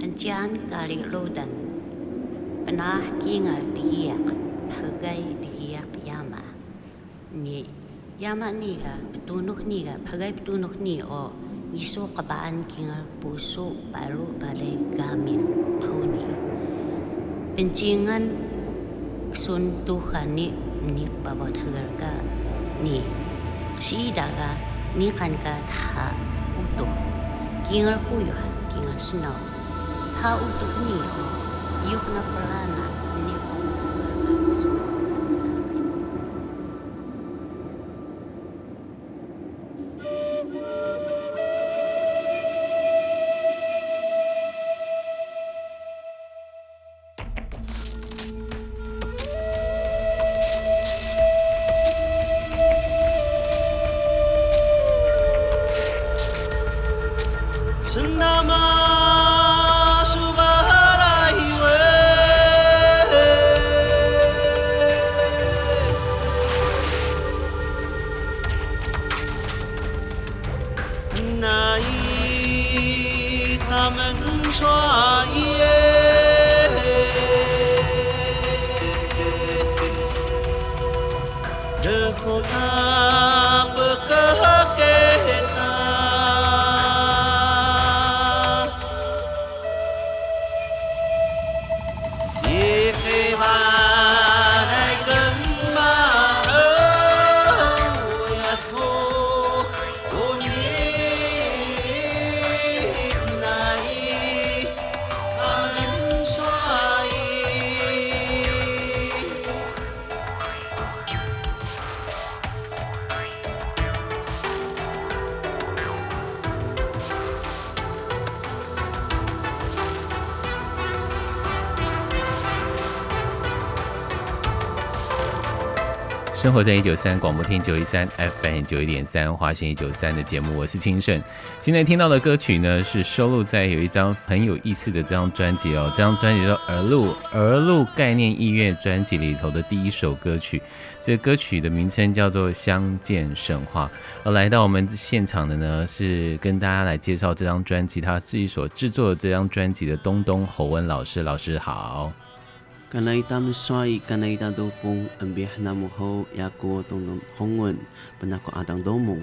Antian kali lodan. Penah kingal dihiak, pagai dihiak yama. Ni yama niga, petunuk niga, pagai petunuk ni o. Isu kebaan kingal pusu baru balai gamin kuni Pencingan kesuntuhan ni ni babat ka ni. Si daga ni kan ka ta utuh. Kingal kuyuh, kingal senau. Kau untuk yuk Yukna Pelana, 们说我在一九三广播厅九一三 FM 九一点三华星一九三的节目，我是清盛。现在听到的歌曲呢，是收录在有一张很有意思的这张专辑哦，这张专辑叫《儿路》，儿路概念音乐专辑里头的第一首歌曲。这歌曲的名称叫做《相见神话》。而来到我们现场的呢，是跟大家来介绍这张专辑，他自己所制作的这张专辑的东东侯文老师。老师好。Kanay tam swai kanay ta do pong ang biyah na mo ho yako dong dong hong wen panako adang do mong。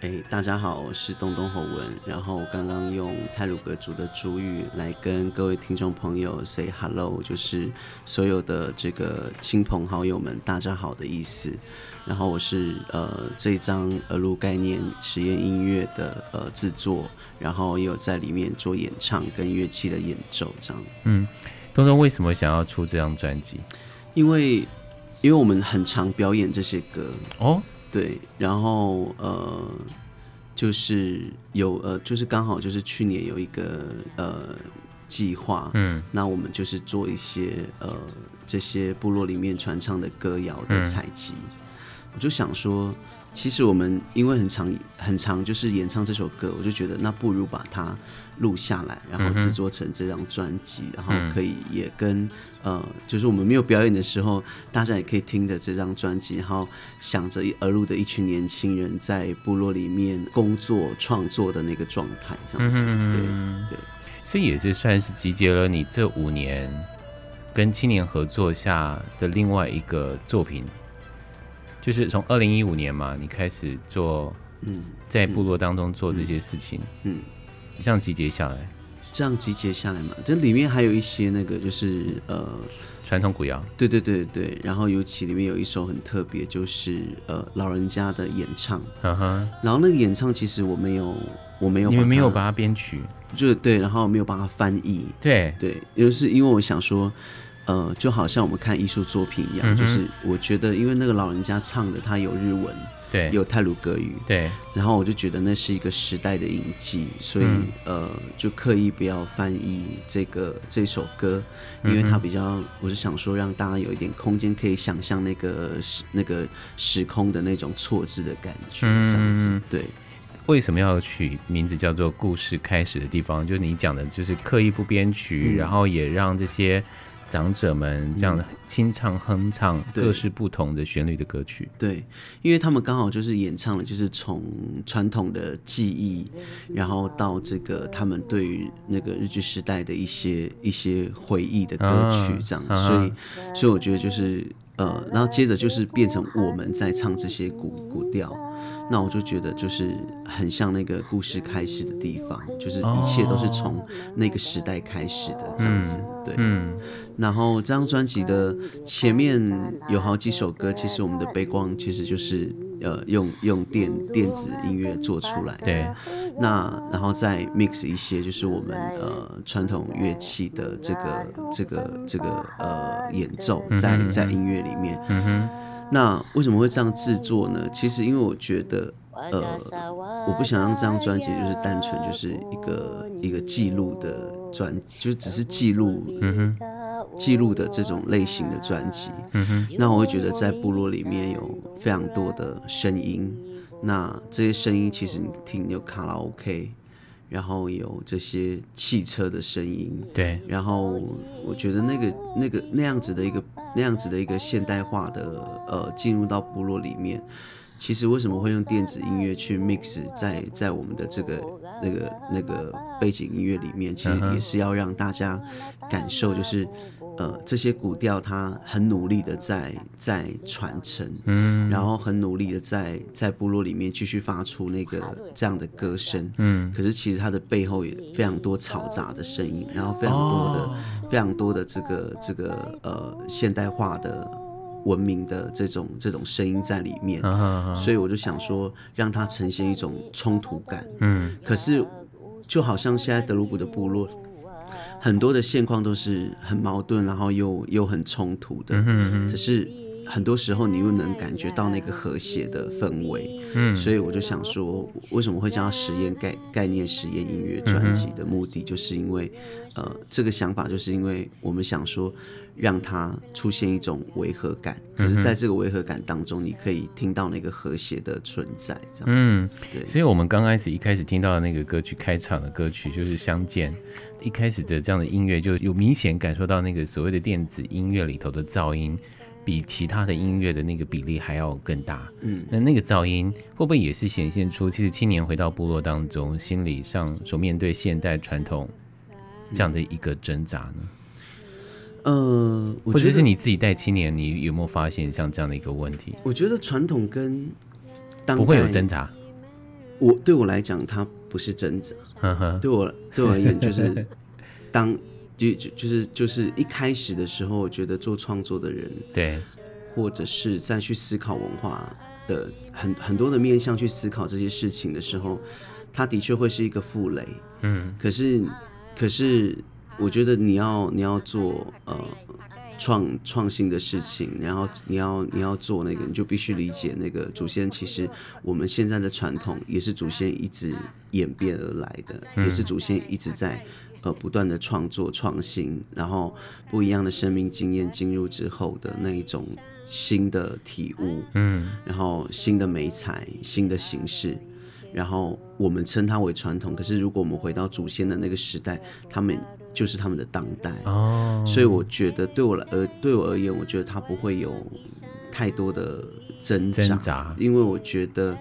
哎，大家好，我是东东侯文。然后刚刚用泰鲁格族的主语来跟各位听众朋友 say hello，就是所有的这个亲朋好友们，大家好的意思。然后我是呃这张耳路概念实验音乐的呃制作，然后也有在里面做演唱跟乐器的演奏这样。嗯，东东为什么想要出这张专辑？因为因为我们很常表演这些歌，哦，对，然后呃，就是有呃，就是刚好就是去年有一个呃计划，嗯那我们就是做一些呃这些部落里面传唱的歌谣的采集，我就想说。其实我们因为很常很常就是演唱这首歌，我就觉得那不如把它录下来，然后制作成这张专辑，然后可以也跟呃，就是我们没有表演的时候，大家也可以听着这张专辑，然后想着而入的一群年轻人在部落里面工作创作的那个状态，这样子，嗯对对。所以也是算是集结了你这五年跟青年合作下的另外一个作品，就是从二零一五年嘛，你开始做嗯在部落当中做这些事情，嗯，这样集结下来，这样集结下来嘛，这里面还有一些那个就是呃，传统古谣，对对对对，然后尤其里面有一首很特别，就是呃老人家的演唱，嗯哼，然后那个演唱其实我没有我没有你们没有把把它编曲，就是对，然后没有把它翻译，对，对，就是因为我想说，呃，就好像我们看艺术作品一样，嗯就是我觉得因为那个老人家唱的他有日文，对，有泰鲁格语，对，然后我就觉得那是一个时代的印记，所以、嗯。呃，就刻意不要翻译这个这首歌，因为它比较，我是想说让大家有一点空间可以想象那个时那个时空的那种错字的感觉，这样子，嗯对，为什么要取名字叫做“故事开始的地方”？就是你讲的，就是刻意不编曲，嗯。然后也让这些长者们这样清唱哼唱各式不同的旋律的歌曲。对，因为他们刚好就是演唱了，就是从传统的记忆，然后到这个他们对于那个日据时代的一些一些回忆的歌曲啊这样，啊。所以所以我觉得就是呃，然后接着就是变成我们在唱这些古古调，那我就觉得就是很像那个故事开始的地方，就是一切都是从那个时代开始的这样子，对。嗯，然后这张专辑的前面有好几首歌，其实我们的背光其实就是呃用用电电子音乐做出来的。对，那然后再 mix 一些就是我们呃传统乐器的这个这个这个呃演奏在在音乐里面。嗯哼，那为什么会这样制作呢？其实因为我觉得，呃，我不想让这张专辑就是单纯就是一个一个记录的专，就只是记录，嗯哼记录的这种类型的专辑。嗯哼，那我会觉得在部落里面有非常多的声音，那这些声音其实你听有卡拉 OK，然后有这些汽车的声音，对，然后我觉得那个那个那样子的一个那样子的一个现代化的呃进入到部落里面，其实为什么会用电子音乐去 mix 在在我们的这个那个那个背景音乐里面，其实也是要让大家感受，就是呃这些古调它很努力的在在传承，嗯。然后很努力的在在部落里面继续发出那个这样的歌声，嗯，可是其实它的背后也非常多嘈杂的声音，然后非常多的、哦。非常多的这个这个呃现代化的文明的这种这种声音在里面，啊哈哈所以我就想说让它呈现一种冲突感。嗯。可是就好像现在德鲁古的部落，很多的现况都是很矛盾，然后又又很冲突的，只是很多时候你又能感觉到那个和谐的氛围。嗯。所以我就想说，为什么会叫它实验概概念实验音乐专辑的目的，就是因为，呃，这个想法就是因为我们想说，让它出现一种违和感，可是在这个违和感当中，你可以听到那个和谐的存在，这样子。嗯，对。所以我们刚开始一开始听到的那个歌曲开场的歌曲就是《相见》，一开始的这样的音乐就有明显感受到那个所谓的电子音乐里头的噪音。比其他的音乐的那个比例还要更大，嗯，那那个噪音会不会也是显现出，其实青年回到部落当中，心理上所面对现代传统这样的一个挣扎呢？呃，我或者，是你自己带青年，你有没有发现像这样的一个问题？我觉得传统跟不会有挣扎，我对我来讲，它不是挣扎，呵呵，对我对我而言，就是 当就就就是就是一开始的时候，我觉得做创作的人，对，或者是再去思考文化的很很多的面向去思考这些事情的时候，它的确会是一个负累。嗯。可是可是，我觉得你要你要做呃创创新的事情，然后你要你要做那个，你就必须理解那个祖先。其实我们现在的传统也是祖先一直演变而来的，也是祖先一直在呃不断的创作创新，然后不一样的生命经验进入之后的那一种新的体悟，嗯然后新的美彩、新的形式，然后我们称它为传统。可是如果我们回到祖先的那个时代，他们就是他们的当代。哦，所以我觉得对我来而对我而言，我觉得它不会有太多的挣扎，挣扎。因为我觉得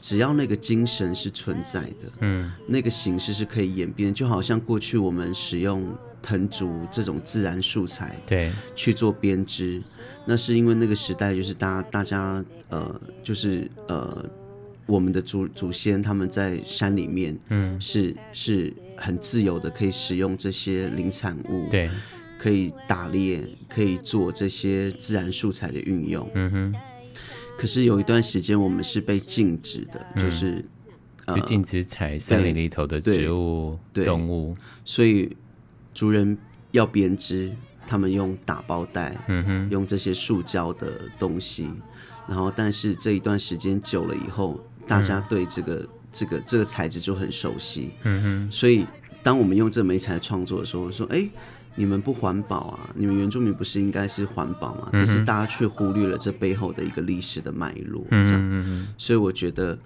只要那个精神是存在的，嗯。那个形式是可以演变，就好像过去我们使用藤竹这种自然素材，对，去做编织，那是因为那个时代就是大家大家呃就是呃我们的祖祖先他们在山里面嗯。是是很自由的，可以使用这些林产物，，对，可以打猎，可以做这些自然素材的运用。嗯哼，可是有一段时间我们是被禁止的，就是呃就禁止采森林里头的植物、对动物，所以族人要编织，他们用打包袋，嗯哼，用这些塑胶的东西，然后但是这一段时间久了以后，大家对这个、这个这个材质就很熟悉，嗯哼，所以当我们用这个媒材创作的时候，我说哎。你们不环保啊！你们原住民不是应该是环保吗？可是大家却忽略了这背后的一个历史的脉络，这样。所以我觉得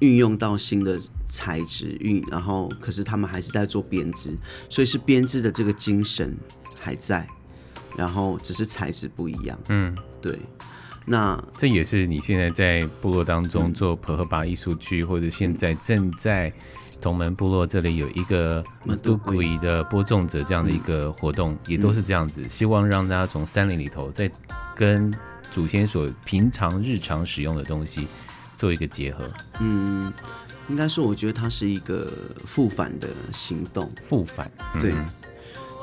运用到新的材质，运然后可是他们还是在做编织，所以是编织的这个精神还在。然后只是材质不一样。嗯，对，那这也是你现在在部落当中做婆诃巴艺术剧，或者现在正在同门部落这里有一个杜古仪的播种者这样的一个活动，也都是这样子，希望让大家从山林里头，再跟祖先所平常日常使用的东西做一个结合。嗯，应该说，我觉得它是一个复返的行动。复返，对，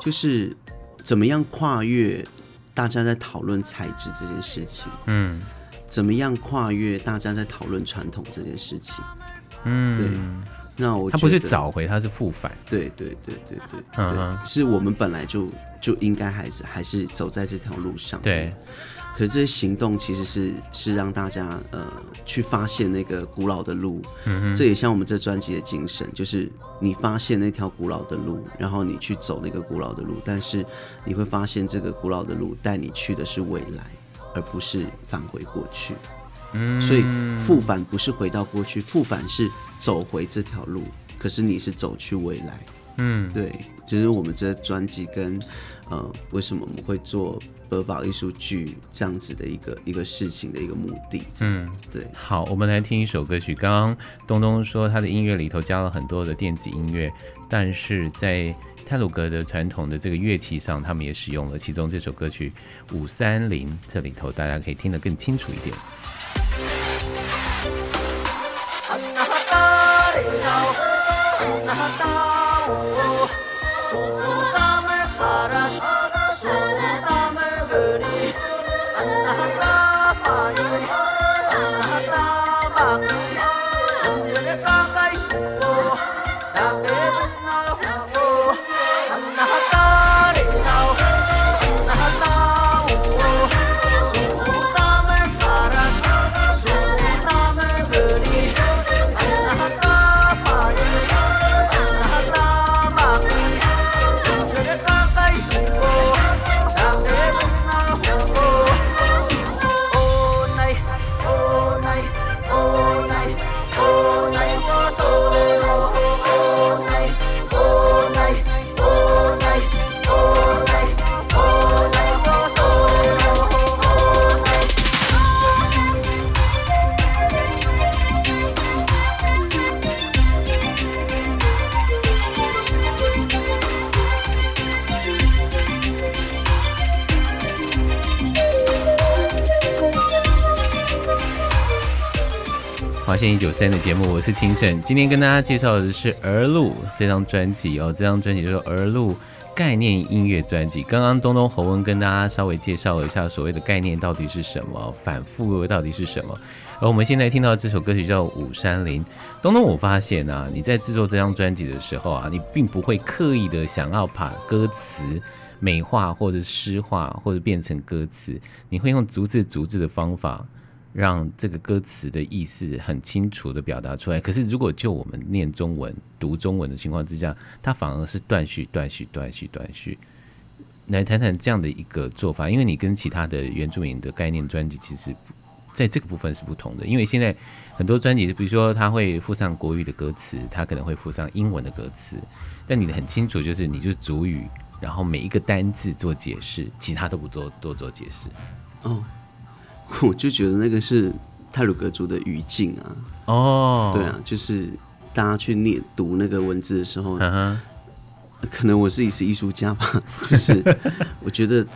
就是怎么样跨越大家在讨论材质这件事情。嗯，怎么样跨越大家在讨论传统这件事情。嗯，对。那我他不是找回，他是复返。对对对对对，嗯，是我们本来就就应该还是还是走在这条路上。对，可是这些行动其实是是让大家呃去发现那个古老的路。嗯这也像我们这专辑的精神，就是你发现那条古老的路，然后你去走那个古老的路，但是你会发现这个古老的路带你去的是未来，而不是返回过去。嗯，所以复返不是回到过去，复返是。走回这条路，可是你是走去未来。嗯，对，就是我们这专辑跟呃，为什么我们会做播宝艺术剧这样子的一个一个事情的一个目的。嗯，对。好，我们来听一首歌曲。刚刚东东说他的音乐里头加了很多的电子音乐，但是在泰鲁格的传统的这个乐器上，他们也使用了。其中这首歌曲五三零，这里头大家可以听得更清楚一点。华信一九三的节目，我是清盛。今天跟大家介绍的是《儿路》这张专辑哦，这张专辑就是《儿路》概念音乐专辑。刚刚东东侯文跟大家稍微介绍了一下所谓的概念到底是什么，反复到底是什么。而我们现在听到这首歌曲叫《五山林》。东东，我发现啊，你在制作这张专辑的时候啊，你并不会刻意的想要把歌词美化或者诗化或者变成歌词，你会用逐字逐字的方法。让这个歌词的意思很清楚的表达出来。可是，如果就我们念中文、读中文的情况之下，它反而是断续、断续、断续、断续。来谈谈这样的一个做法，因为你跟其他的原住民的概念专辑，其实在这个部分是不同的。因为现在很多专辑，比如说它会附上国语的歌词，它可能会附上英文的歌词，但你的很清楚，就是你就是主语，然后每一个单字做解释，其他都不做多做解释。哦。我就觉得那个是泰鲁格族的语境啊，哦，对啊，就是大家去念读那个文字的时候，可能我自己是艺术家吧，就是我觉得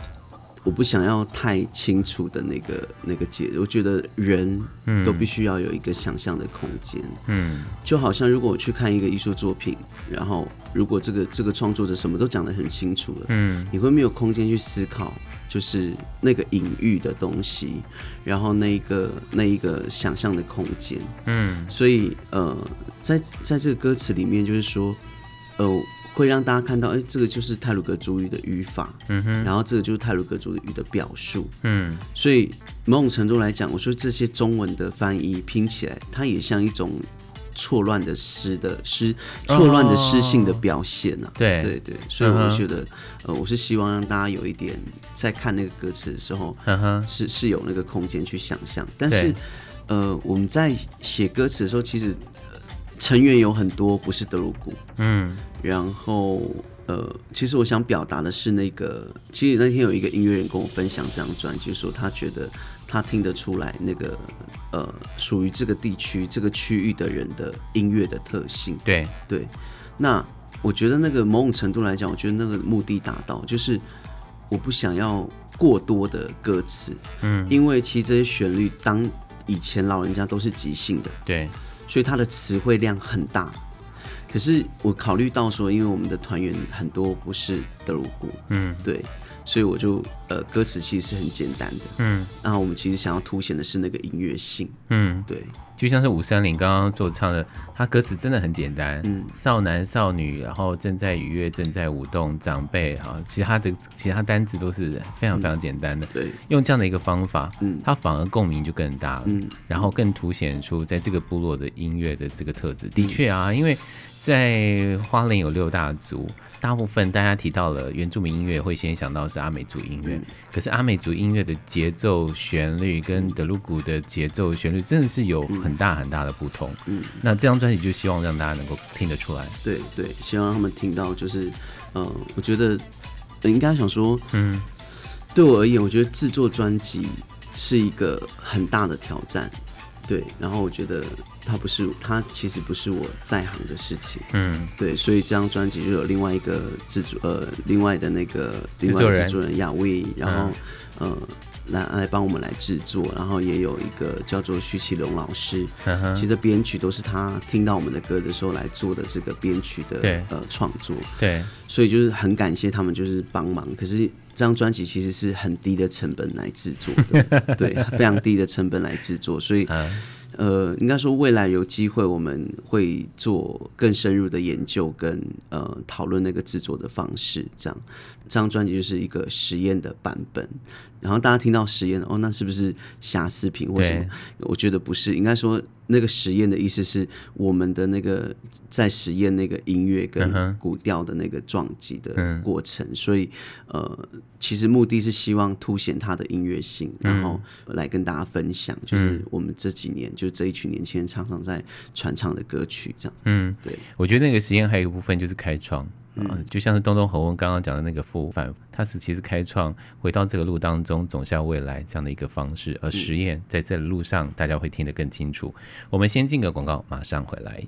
我不想要太清楚的那个那个解，我觉得人都必须要有一个想象的空间，嗯，就好像如果我去看一个艺术作品，然后如果这个这个创作者什么都讲得很清楚了，嗯，你会没有空间去思考。就是那个隐喻的东西，然后那一个那一个想象的空间，嗯，所以呃，在在这个歌词里面，就是说，呃，会让大家看到，哎，这个就是泰鲁格族语的语法，嗯哼，然后这个就是泰鲁格族语的表述，嗯，所以某种程度来讲，我说这些中文的翻译拼起来，它也像一种。错乱的诗的诗，错乱的诗性的表现呢？对。对对，所以我觉得，呃，我是希望让大家有一点在看那个歌词的时候，是是有那个空间去想象。但是，呃，我们在写歌词的时候，其实成员有很多不是德鲁古，嗯。然后呃，其实我想表达的是那个，其实那天有一个音乐人跟我分享这张专辑，说他觉得他听得出来那个呃属于这个地区这个区域的人的音乐的特性。对，对，那我觉得那个某种程度来讲，我觉得那个目的达到，就是我不想要过多的歌词，嗯。因为其实这些旋律当以前老人家都是即兴的，对，所以它的词汇量很大。可是我考虑到说，因为我们的团员很多不是德鲁古，嗯。对，所以我就呃歌词其实是很简单的。嗯。然后我们其实想要凸显的是那个音乐性，嗯，对，就像是五三零刚刚所唱的，他歌词真的很简单，嗯。少男少女，然后正在愉悦，正在舞动，长辈哈，其他的其他单字都是非常非常简单的，对，用这样的一个方法，嗯。它反而共鸣就更大了，嗯。然后更凸显出在这个部落的音乐的这个特质。的确啊，因为在花莲有六大族，大部分大家提到了原住民音乐，会先想到是阿美族音乐。嗯可是阿美族音乐的节奏旋律跟德鲁古的节奏旋律真的是有很大很大的不同。嗯，那这张专辑就希望让大家能够听得出来。对对，希望他们听到，就是呃，我觉得呃应该想说，嗯对我而言，我觉得制作专辑是一个很大的挑战，对，然后我觉得它不是，它其实不是我在行的事情。嗯。对，所以这张专辑就有另外一个制作，呃，另外的那个另外制作人。亚威，然后、呃来来帮我们来制作，然后也有一个叫做徐启龙老师，嗯其实编曲都是他听到我们的歌的时候来做的这个编曲的对。呃创作，对，所以就是很感谢他们就是帮忙。可是这张专辑其实是很低的成本来制作的，对，非常低的成本来制作，所以嗯呃，应该说未来有机会我们会做更深入的研究跟呃讨论那个制作的方式，这样这张专辑就是一个实验的版本。然后大家听到实验哦，那是不是瑕疵品或什么？我觉得不是，应该说那个实验的意思是我们的那个在实验那个音乐嗯跟古调的那个撞击的嗯过程，所以呃，其实目的是希望凸显它的音乐性，然后来跟大家分享，就是我们这几年就是这一群年轻人常常在传唱的歌曲这样子。嗯，对，我觉得那个实验还有一部分就是开创。啊，就像是东东侯文刚刚讲的那个复反，他是其实开创回到这个路当中走向未来这样的一个方式，而实验在这路上大家会听得更清楚。我们先进个广告，马上回来。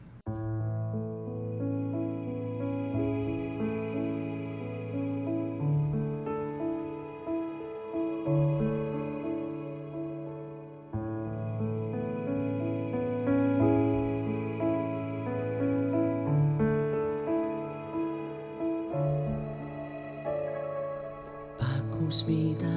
巴古斯米达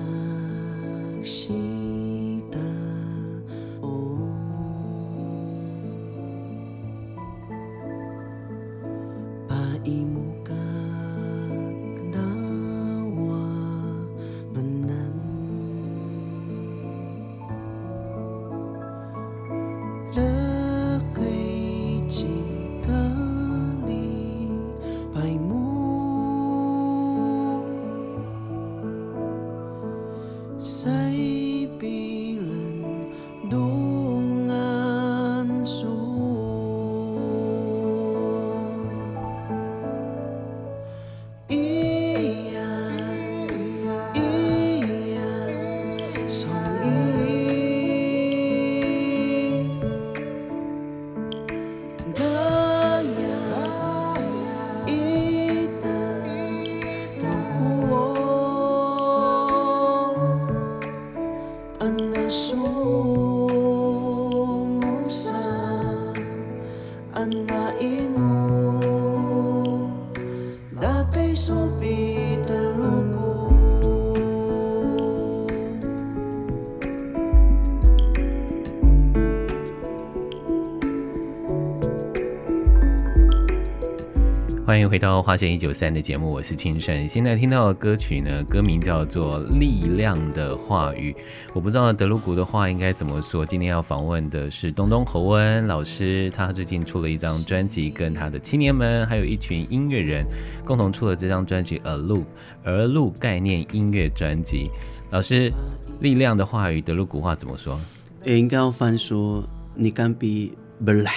迎回到《花线一九三》的节目，我是清盛。现在听到的歌曲呢，歌名叫做《力量的话语》。我不知道德鲁古的话应该怎么说。今天要访问的是东东侯恩老师，他最近出了一张专辑，跟他的青年们还有一群音乐人共同出了这张专辑《而路而路概念音乐专辑》。老师，《力量的话语》德鲁古话怎么说？也应该要翻说你敢比不来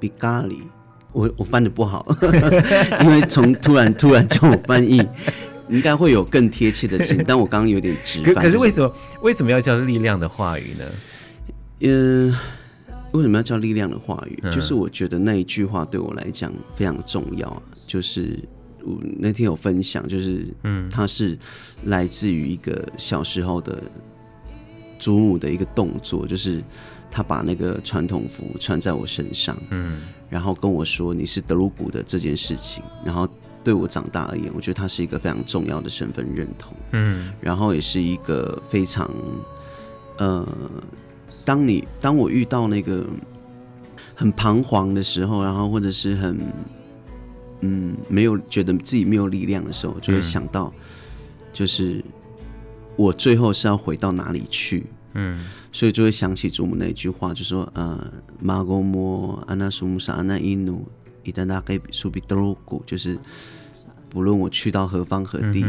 比咖喱我我翻的不好，因为从突然突然叫我翻译，应该会有更贴切的词，但我刚刚有点直可翻。就可是为什么为什么要叫力量的话语呢？嗯，为什么要叫力量的话语？嗯就是我觉得那一句话对我来讲非常重要啊。就是我那天有分享，就是嗯，它是来自于一个小时候的祖母的一个动作，就是他把那个传统服穿在我身上，嗯。然后跟我说你是德鲁古的这件事情，然后对我长大而言，我觉得他是一个非常重要的身份认同。嗯。然后也是一个非常，呃，当你当我遇到那个很彷徨的时候，然后或者是很，嗯，没有觉得自己没有力量的时候，就会想到，就是我最后是要回到哪里去，嗯。所以就会想起祖母那一句话，就说呃，马 go 摩安娜苏姆萨安娜伊努伊丹达给苏比德鲁古，就是不论我去到何方何地，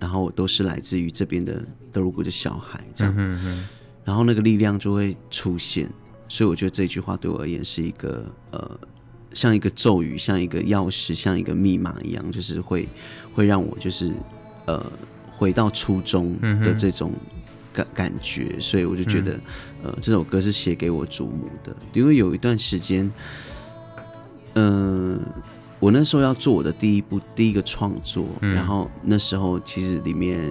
然后我都是来自于这边的德鲁古的小孩，这样，嗯嗯然后那个力量就会出现。所以我觉得这句话对我而言是一个呃，像一个咒语，像一个钥匙，像一个密码一样，就是会会让我就是呃回到初中的这种感感觉。所以我就觉得、呃这首歌是写给我祖母的，因为有一段时间，嗯、我那时候要做我的第一部第一个创作，然后那时候其实里面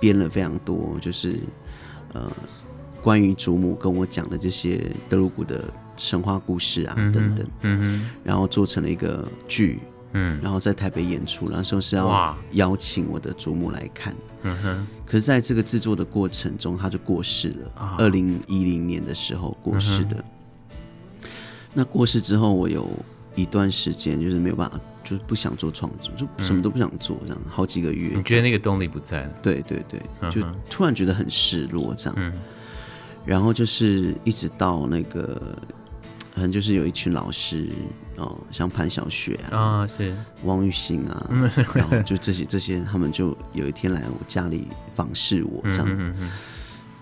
编了非常多，就是呃关于祖母跟我讲的这些德鲁古的神话故事啊、等等，嗯然后做成了一个剧，嗯然后在台北演出，那时候是要邀请我的祖母来看。嗯哼可是在这个制作的过程中，他就过世了啊。二零一零年的时候过世的。那过世之后，我有一段时间就是没有办法，就是不想做创作，就什么都不想做，这样好几个月。你觉得那个动力不在了？对对对，就突然觉得很失落这样。嗯然后就是一直到那个，可能就是有一群老师哦，像潘小雪啊、哦是。汪玉兴啊，嗯 然后就这些这些，他们就有一天来我家里访视我这样，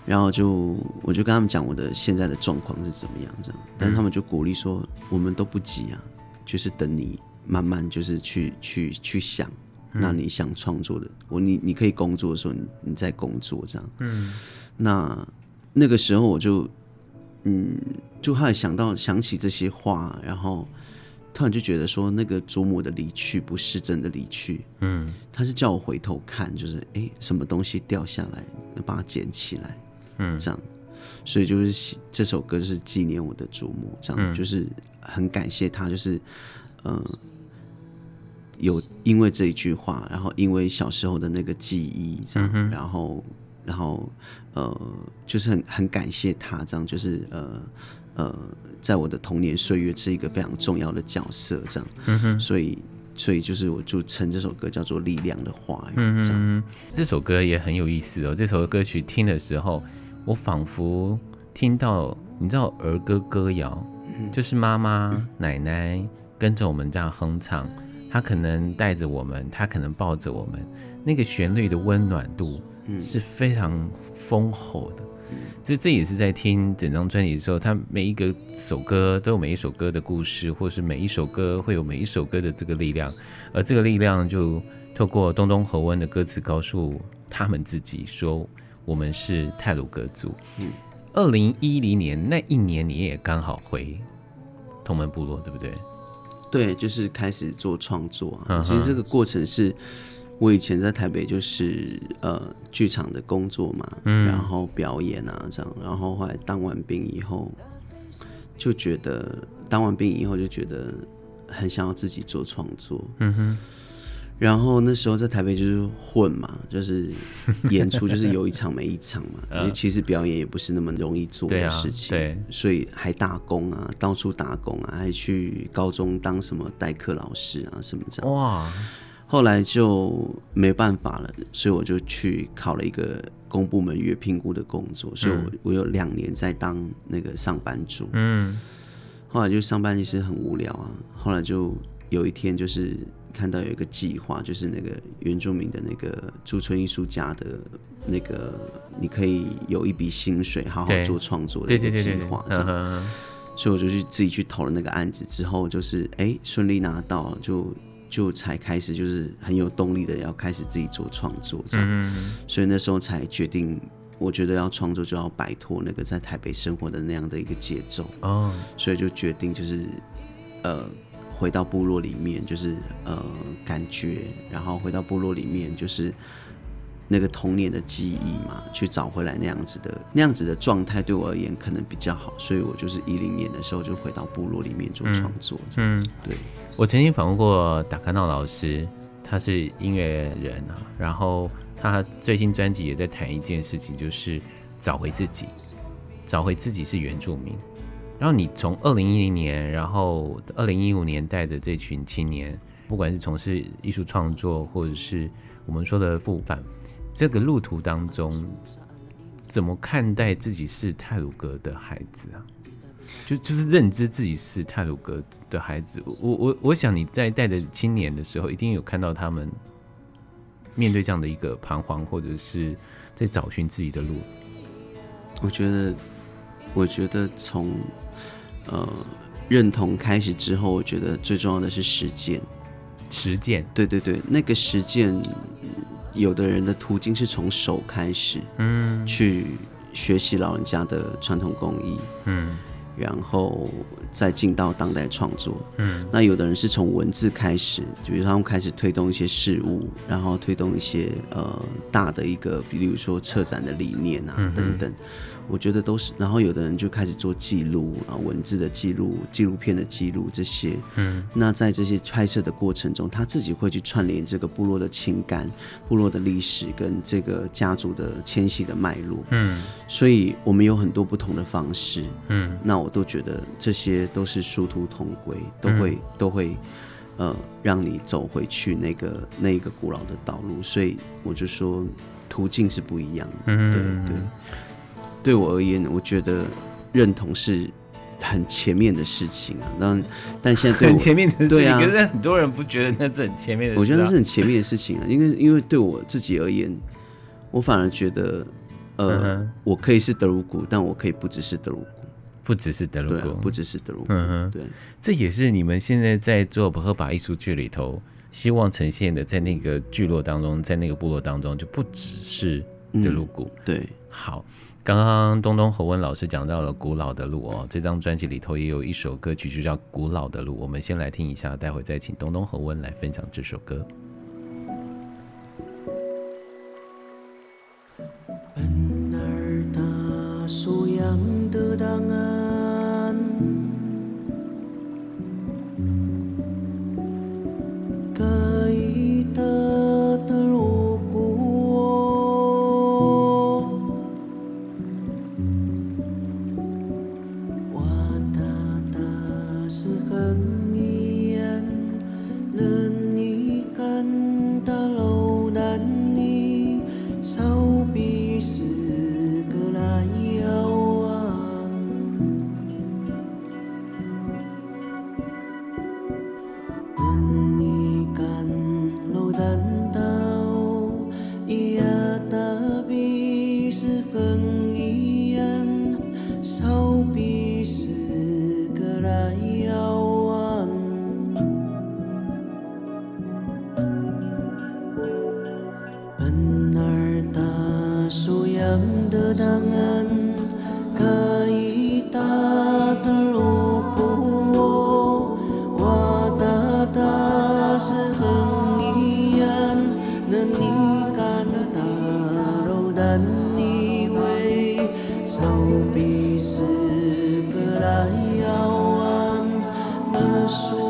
然后就我就跟他们讲我的现在的状况是怎么样这样，但是他们就鼓励说我们都不急啊，就是等你慢慢就是去去去想，那你想创作的，我你你可以工作的时候你你在工作这样，嗯。那那个时候我就嗯就后来想到想起这些话，然后突然就觉得说那个祖母的离去不是真的离去，嗯。他是叫我回头看，就是哎、诶什么东西掉下来，要把它捡起来，嗯。这样。所以就是喜这首歌就是纪念我的祖母，这样、嗯。就是很感谢他，就是嗯、呃有因为这一句话，然后因为小时候的那个记忆，这样，嗯然后然后呃，就是很很感谢他，这样就是呃呃，在我的童年岁月是一个非常重要的角色，这样，嗯哼所以所以就是我就称这首歌叫做《力量的话语》，这样。嗯，这首歌也很有意思哦。这首歌曲听的时候，我仿佛听到，你知道儿歌歌谣，就是妈妈、奶奶跟着我们这样哼唱，她可能带着我们，她可能抱着我们，那个旋律的温暖度是非常丰厚的。这这也是在听整张专辑的时候，它每一个首歌都有每一首歌的故事，或是每一首歌会有每一首歌的这个力量，而这个力量就透过东东和温的歌词告诉他们自己说，我们是泰鲁格族。嗯二零一零年那一年，你也刚好回同门部落，对不对？对，就是开始做创作啊。嗯其实这个过程是我以前在台北就是呃剧场的工作嘛，嗯。然后表演啊这样，然后后来当完兵以后，就觉得当完兵以后就觉得很想要自己做创作，嗯哼，然后那时候在台北就是混嘛，就是演出就是有一场没一场嘛，而 且其实表演也不是那么容易做的事情，对。所以还打工啊，到处打工啊，还去高中当什么代课老师啊什么这样。哇，后来就没办法了，所以我就去考了一个公部门约评估的工作，所以我、我有两年在当那个上班族。嗯。后来就上班其实很无聊啊，后来就有一天就是看到有一个计划，就是那个原住民的那个驻村艺术家的那个，你可以有一笔薪水好好做创作的对一个计划，这样。嗯，所以我就去自己去投了那个案子，之后就是哎顺利拿到，就就才开始就是很有动力的要开始自己做创作这样，嗯所以那时候才决定，我觉得要创作就要摆脱那个在台北生活的那样的一个节奏，哦，所以就决定就是呃回到部落里面，就是呃感觉，然后回到部落里面就是。那个童年的记忆嘛，去找回来那样子的那样子的状态，对我而言可能比较好，所以我就是一零年的时候就回到部落里面做创作。嗯，对，我曾经访问过达卡闹老师，他是音乐人啊，然后他最新专辑也在谈一件事情，就是找回自己，找回自己是原住民。然后你从二零一零年，然后二零一五年代的这群青年，不管是从事艺术创作，或者是我们说的复返，这个路途当中，怎么看待自己是泰鲁格的孩子啊？就就是认知自己是泰鲁格的孩子。我我我想你在带的青年的时候，一定有看到他们面对这样的一个彷徨，或者是在找寻自己的路。我觉得，我觉得从呃认同开始之后，我觉得最重要的是实践。实践，对对对，那个实践，有的人的途径是从手开始，嗯。去学习老人家的传统工艺，嗯。然后再进到当代创作。嗯那有的人是从文字开始，就比如他们开始推动一些事物，然后推动一些呃大的一个，比如说策展的理念啊嗯等等。我觉得都是，然后有的人就开始做记录啊，文字的记录、纪录片的记录这些。嗯那在这些拍摄的过程中，他自己会去串联这个部落的情感、部落的历史跟这个家族的迁徙的脉络。嗯所以我们有很多不同的方式。嗯那我都觉得这些都是殊途同归，都会、嗯都会呃让你走回去那个那一个古老的道路。所以我就说途径是不一样的。嗯对对，对我而言，我觉得认同是很前面的事情啊。当，但现在对 很我前面的事情，对啊可是很多人不觉得那是很前面的事啊。我觉得那是很前面的事情啊，因为因为对我自己而言，我反而觉得，呃，嗯我可以是德鲁古，但我可以不只是德鲁古，不只是德鲁古，不只是德鲁古，嗯哼对，这也是你们现在在做不合法艺术剧里头希望呈现的，在那个聚落当中，在那个部落当中，就不只是德鲁古。对，好，刚刚东东侯文老师讲到了《古老的路》哦，这张专辑里头也有一首歌曲，就叫《古老的路》。我们先来听一下，待会再请东东侯文来分享这首歌。dangen. Sau bisi pelayawan Mesupu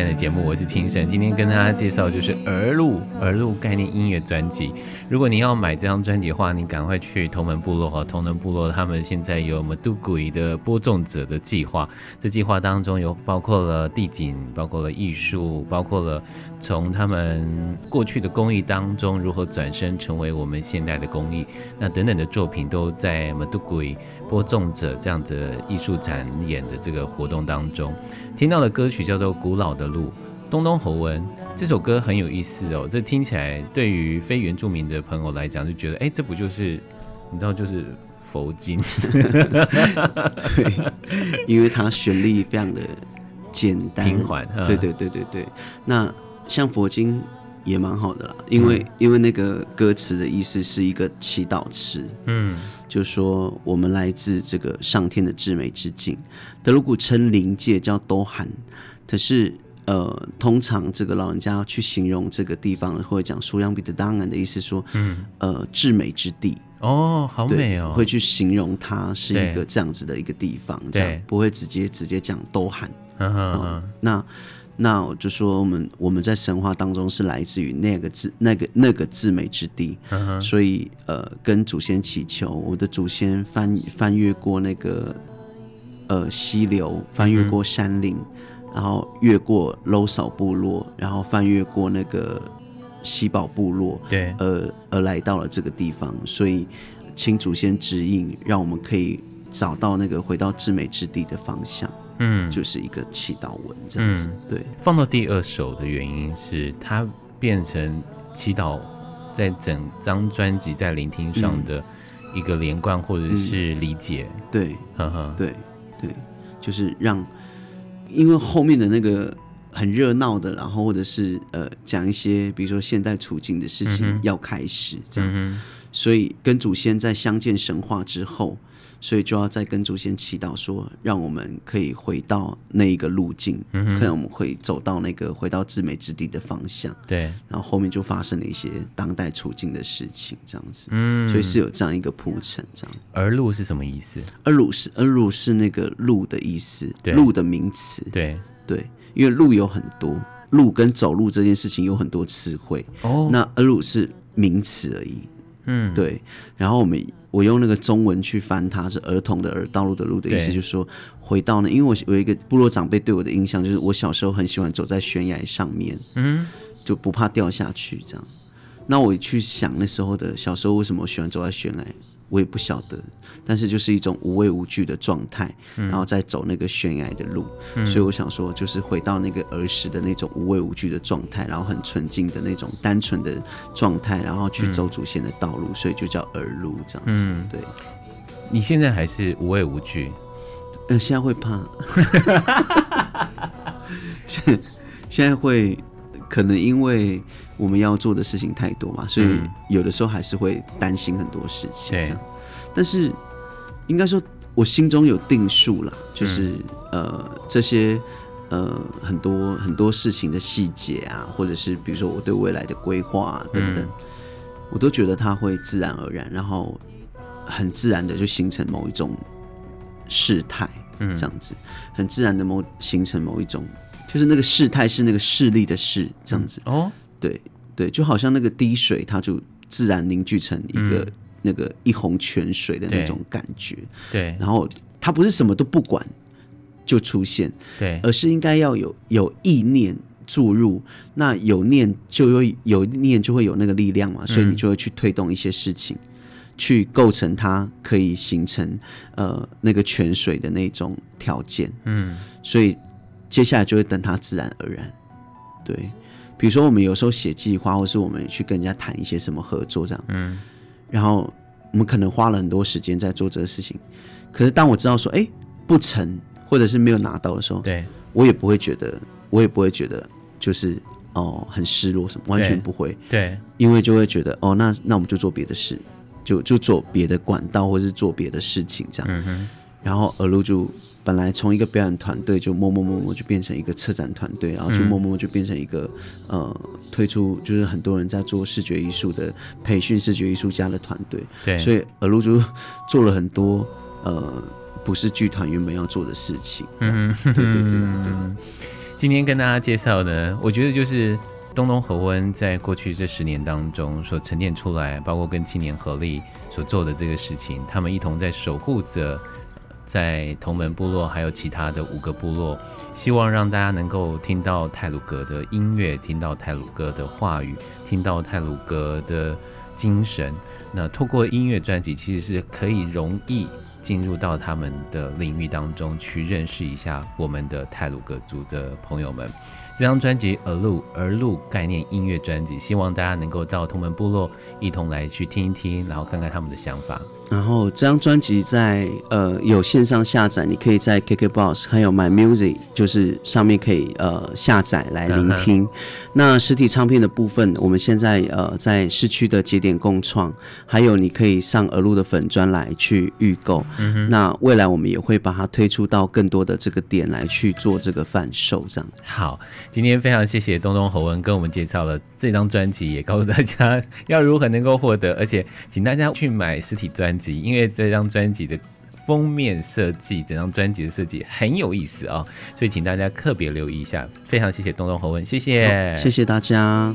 花仙一九三的节目，我是青神。今天跟大家介绍就是儿路儿路概念音乐专辑。如果你要买这张专辑的话，你赶快去同门部落哈。同门部落他们现在有马杜鬼的播种者的计划，这计划当中有包括了地景，包括了艺术，包括了从他们过去的工艺当中如何转身成为我们现代的工艺，那等等的作品都在马杜鬼播种者这样的艺术展演的这个活动当中。听到的歌曲叫做《古老的路》，东东侯文这首歌很有意思哦。这听起来对于非原住民的朋友来讲，就觉得哎，这不就是你知道就是佛经？对，因为它旋律非常的简单平缓嗯对对对对对。那像佛经也蛮好的啦，因为、因为那个歌词的意思是一个祈祷词，嗯。就说我们来自这个上天的至美之境。德鲁古称灵界叫多罕，可是呃，通常这个老人家去形容这个地方，会讲苏央比的当然的意思说，嗯，呃，至美之地。哦，好对，美哦，会去形容它是一个这样子的一个地方，这对。样不会直接直接讲都罕。嗯哼嗯哼，那那我就说我们我们在神话当中是来自于那个自那个那个至美之地，所以呃跟祖先祈求，我的祖先翻翻越过那个呃溪流，翻越过山岭，然后越过搂扫部落，然后翻越过那个西堡部落，对，而而来到了这个地方，所以请祖先指引，让我们可以找到那个回到至美之地的方向，嗯，就是一个祈祷文这样子。对，放到第二首的原因是它变成祈祷在整张专辑在聆听上的一个连贯或者是理解，对，呵呵，对，对，就是让，因为后面的那个很热闹的，然后或者是呃讲一些比如说现代处境的事情要开始这样，嗯所以跟祖先在相见神话之后，所以就要再跟祖先祈祷说，让我们可以回到那一个路径，嗯可能我们会走到那个回到至美之地的方向。对，然后后面就发生了一些当代处境的事情，这样子，嗯，所以是有这样一个铺陈，这样。而路是什么意思？而路是而路是那个路的意思，对。路的名词，对，对，因为路有很多，路跟走路这件事情有很多词汇，哦，那而路是名词而已，嗯，对。然后我们我用那个中文去翻它，是儿童的儿，道路的路的意思，就是说回到呢，因为我我有一个部落长辈对我的印象就是我小时候很喜欢走在悬崖上面，嗯，就不怕掉下去这样。那我去想那时候的小时候为什么我喜欢走在悬崖，我也不晓得，但是就是一种无畏无惧的状态，然后再走那个悬崖的路，所以我想说，就是回到那个儿时的那种无畏无惧的状态，然后很纯净的那种单纯的状态，然后去走祖先的道路，所以就叫儿路这样子。嗯。对，你现在还是无畏无惧，呃，现在会怕，现现在会可能因为我们要做的事情太多嘛，所以嗯有的时候还是会担心很多事情对这样。但是应该说，我心中有定数了，就是、嗯呃这些呃很多很多事情的细节啊，或者是比如说我对未来的规划啊等等，嗯我都觉得它会自然而然，然后很自然的就形成某一种事态。嗯，这样子，很自然的某形成某一种，就是那个事态是那个势力的势，这样子，哦，对对，就好像那个滴水，它就自然凝聚成一个、嗯。那个一泓泉水的那种感觉，对然后它不是什么都不管就出现，对，而是应该要有有意念注入，那有念就会有念就会有那个力量嘛，所以嗯你就会去推动一些事情，去构成它可以形成呃那个泉水的那种条件，嗯。所以接下来就会等它自然而然。对，比如说我们有时候写计划，或是我们去跟人家谈一些什么合作这样，嗯。然后我们可能花了很多时间在做这个事情，可是当我知道说，哎，不成，或者是没有拿到的时候，对，我也不会觉得，我也不会觉得就是哦很失落什么，完全不会，对，因为就会觉得哦，那那我们就做别的事，就就做别的管道，或是做别的事情这样。嗯哼，然后耳露就本来从一个表演团队就默默默默就变成一个策展团队，然后就嗯默默就变成一个、呃推出就是很多人在做视觉艺术的培训视觉艺术家的团队，对，所以耳露就做了很多呃不是剧团原本要做的事情。嗯，对对对对对。今天跟大家介绍呢，我觉得就是东东和温在过去这十年当中所沉淀出来，包括跟青年合力所做的这个事情，他们一同在守护着在同门部落还有其他的五个部落，希望让大家能够听到泰鲁格的音乐，听到泰鲁格的话语，听到泰鲁格的精神。那透过音乐专辑，其实是可以容易进入到他们的领域当中去认识一下我们的泰鲁格族的朋友们。这张专辑《而路而路》概念音乐专辑，希望大家能够到同门部落一同来去听一听，然后看看他们的想法。然后这张专辑在呃有线上下载，你可以在 KKBox 还有 My Music，就是上面可以呃下载来聆听。那实体唱片的部分，我们现在呃在市区的节点共创，还有你可以上鹅路的粉专来去预购。那未来我们也会把它推出到更多的这个点来去做这个贩售，这样。好，今天非常谢谢东东侯文跟我们介绍了这张专辑，也告诉大家 要如何能够获得，而且请大家去买实体专辑，因为这张专辑的封面设计，整张专辑的设计很有意思啊、所以请大家特别留意一下。非常谢谢东东侯文，谢谢，谢谢大家。